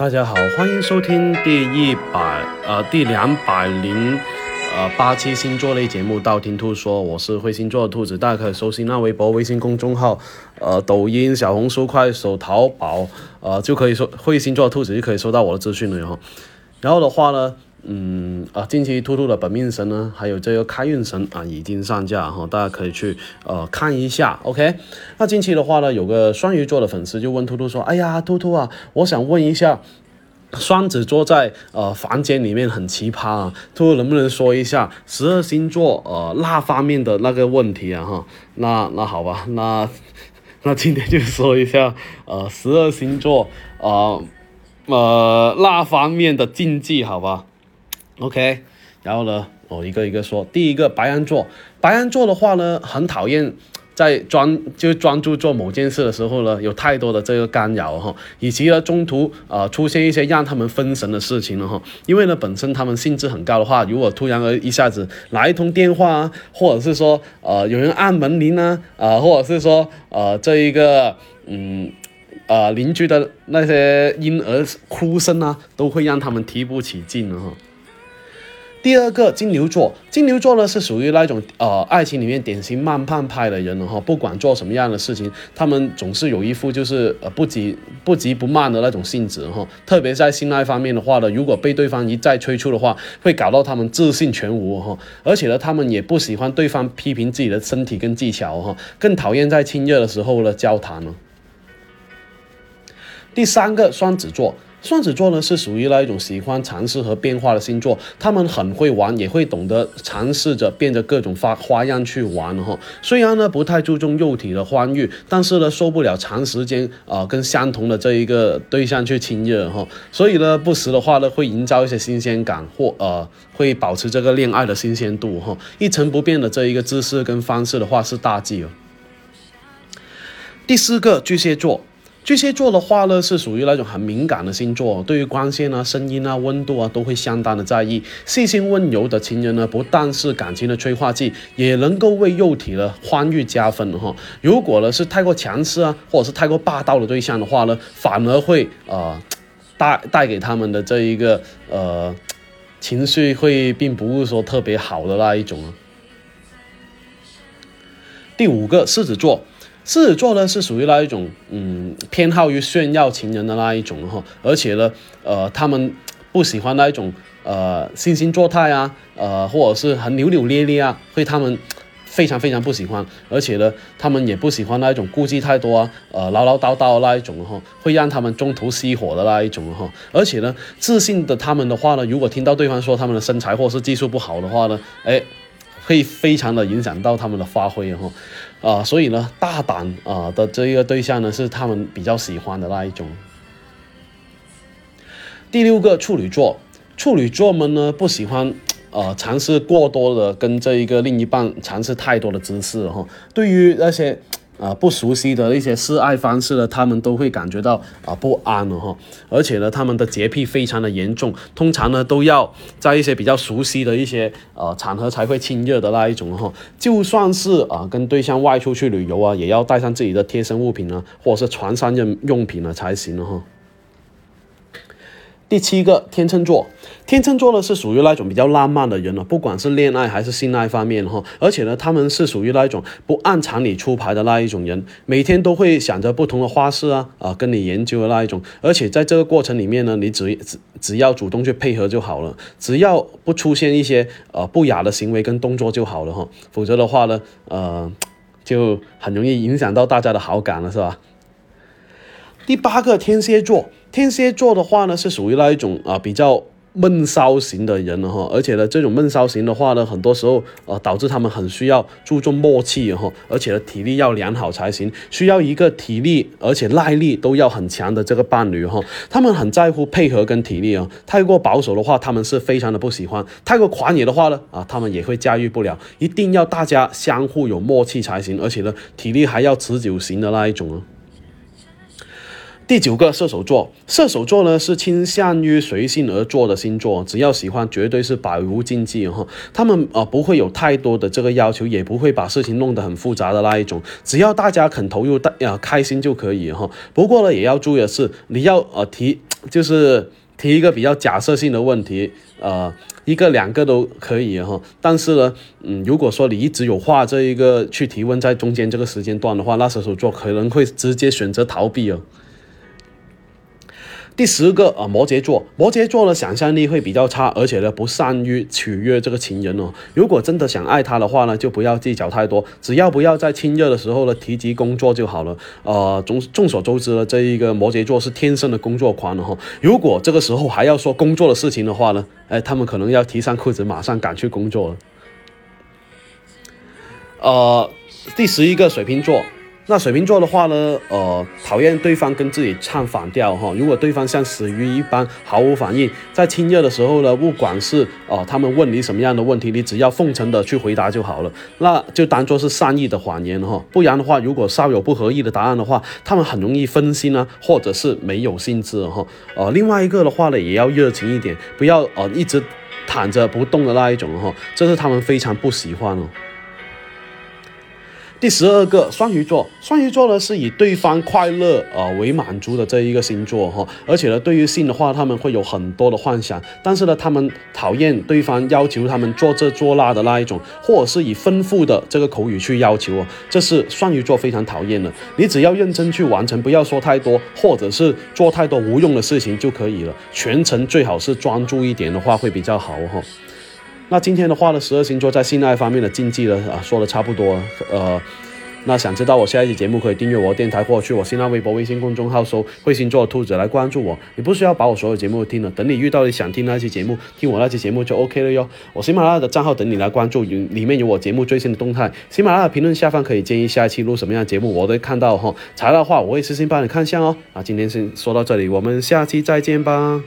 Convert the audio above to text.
大家好，欢迎收听第一百呃第两百零呃八期星座类节目《道听途说》，我是会星座的兔子，大家可以搜新浪微博、微信公众号、呃抖音、小红书、快手、淘宝，呃就可以说会星座的兔子就可以收到我的资讯了哈。然后的话呢，嗯啊，近期兔兔的本命神呢，还有这个开运神啊，已经上架哈，大家可以去呃看一下。OK，那近期的话呢，有个双鱼座的粉丝就问兔兔说：“哎呀，兔兔啊，我想问一下。”双子座在呃房间里面很奇葩啊，兔兔能不能说一下十二星座呃那方面的那个问题啊哈？那那好吧，那那今天就说一下呃十二星座呃呃那方面的禁忌好吧？OK，然后呢，我一个一个说，第一个白羊座，白羊座的话呢，很讨厌。在专就专注做某件事的时候呢，有太多的这个干扰哈，以及呢中途呃出现一些让他们分神的事情了哈。因为呢本身他们兴致很高的话，如果突然而一下子来一通电话啊，或者是说呃有人按门铃呢，啊或者是说呃这一个嗯呃邻居的那些婴儿哭声啊，都会让他们提不起劲了哈。第二个金牛座，金牛座呢是属于那种呃爱情里面典型慢半拍的人哈，不管做什么样的事情，他们总是有一副就是呃不急不急不慢的那种性质哈。特别在性爱方面的话呢，如果被对方一再催促的话，会搞到他们自信全无哈。而且呢，他们也不喜欢对方批评自己的身体跟技巧哈，更讨厌在亲热的时候呢交谈了。第三个双子座。双子座呢是属于那一种喜欢尝试和变化的星座，他们很会玩，也会懂得尝试着变着各种花花样去玩哈。虽然呢不太注重肉体的欢愉，但是呢受不了长时间啊跟相同的这一个对象去亲热哈，所以呢不时的话呢会营造一些新鲜感或呃会保持这个恋爱的新鲜度哈。一成不变的这一个姿势跟方式的话是大忌哦。第四个巨蟹座。巨蟹座的话呢，是属于那种很敏感的星座，对于光线啊、声音啊、温度啊，都会相当的在意。细心温柔的情人呢，不但是感情的催化剂，也能够为肉体的欢愉加分哈。如果呢是太过强势啊，或者是太过霸道的对象的话呢，反而会呃 带带给他们的这一个呃情绪会并不是说特别好的那一种啊。第五个狮子座。狮子座呢是属于那一种，嗯，偏好于炫耀情人的那一种哈，而且呢，呃，他们不喜欢那一种，呃，惺惺作态啊，呃，或者是很扭扭捏捏啊，会他们非常非常不喜欢，而且呢，他们也不喜欢那一种顾忌太多啊，呃，唠唠叨叨的那一种哈，会让他们中途熄火的那一种哈，而且呢，自信的他们的话呢，如果听到对方说他们的身材或是技术不好的话呢，哎。会非常的影响到他们的发挥哈，啊，所以呢，大胆啊的这一个对象呢是他们比较喜欢的那一种。第六个处女座，处女座们呢不喜欢呃尝试过多的跟这一个另一半尝试太多的姿势哈，对于那些。啊，不熟悉的一些示爱方式呢，他们都会感觉到啊不安了哈。而且呢，他们的洁癖非常的严重，通常呢都要在一些比较熟悉的一些呃场合才会亲热的那一种哈。就算是啊跟对象外出去旅游啊，也要带上自己的贴身物品呢，或者是床上用用品呢才行了哈。第七个天秤座，天秤座呢是属于那种比较浪漫的人了，不管是恋爱还是性爱方面哈，而且呢他们是属于那一种不按常理出牌的那一种人，每天都会想着不同的花式啊啊跟你研究的那一种，而且在这个过程里面呢，你只只只要主动去配合就好了，只要不出现一些呃不雅的行为跟动作就好了哈，否则的话呢，呃就很容易影响到大家的好感了，是吧？第八个天蝎座，天蝎座的话呢，是属于那一种啊比较闷骚型的人了哈，而且呢，这种闷骚型的话呢，很多时候呃导致他们很需要注重默契哈，而且呢体力要良好才行，需要一个体力而且耐力都要很强的这个伴侣哈，他们很在乎配合跟体力啊，太过保守的话，他们是非常的不喜欢；太过狂野的话呢，啊他们也会驾驭不了，一定要大家相互有默契才行，而且呢体力还要持久型的那一种啊。第九个射手座，射手座呢是倾向于随性而做的星座，只要喜欢，绝对是百无禁忌哈。他们啊不会有太多的这个要求，也不会把事情弄得很复杂的那一种，只要大家肯投入，大呀开心就可以哈。不过呢，也要注意的是，你要呃提，就是提一个比较假设性的问题，呃，一个两个都可以哈。但是呢，嗯，如果说你一直有话这一个去提问在中间这个时间段的话，那射手座可能会直接选择逃避哦。第十个啊，摩羯座，摩羯座的想象力会比较差，而且呢不善于取悦这个情人哦。如果真的想爱他的话呢，就不要计较太多，只要不要在亲热的时候呢提及工作就好了。呃，众众所周知呢，这一个摩羯座是天生的工作狂的哈。如果这个时候还要说工作的事情的话呢，哎，他们可能要提上裤子，马上赶去工作了。呃，第十一个水瓶座。那水瓶座的话呢，呃，讨厌对方跟自己唱反调哈。如果对方像死鱼一般毫无反应，在亲热的时候呢，不管是呃他们问你什么样的问题，你只要奉承的去回答就好了，那就当做是善意的谎言哈。不然的话，如果稍有不合意的答案的话，他们很容易分心呢，或者是没有兴致哈。呃，另外一个的话呢，也要热情一点，不要呃一直躺着不动的那一种哈，这是他们非常不喜欢哦。第十二个双鱼座，双鱼座呢是以对方快乐呃为满足的这一个星座哈，而且呢对于性的话他们会有很多的幻想，但是呢他们讨厌对方要求他们做这做那的那一种，或者是以丰富的这个口语去要求哦，这是双鱼座非常讨厌的。你只要认真去完成，不要说太多，或者是做太多无用的事情就可以了。全程最好是专注一点的话会比较好哈。那今天的话呢，十二星座在性爱方面的禁忌呢，啊，说的差不多，呃，那想知道我下一期节目，可以订阅我电台，或者去我新浪微博、微信公众号搜“会星座兔子”来关注我。你不需要把我所有节目听了，等你遇到你想听那期节目，听我那期节目就 OK 了哟。我喜马拉雅的账号等你来关注，里里面有我节目最新的动态。喜马拉雅评论下方可以建议下一期录什么样的节目，我都看到哈。材料的话，我会私信帮你看一下哦。那今天先说到这里，我们下期再见吧。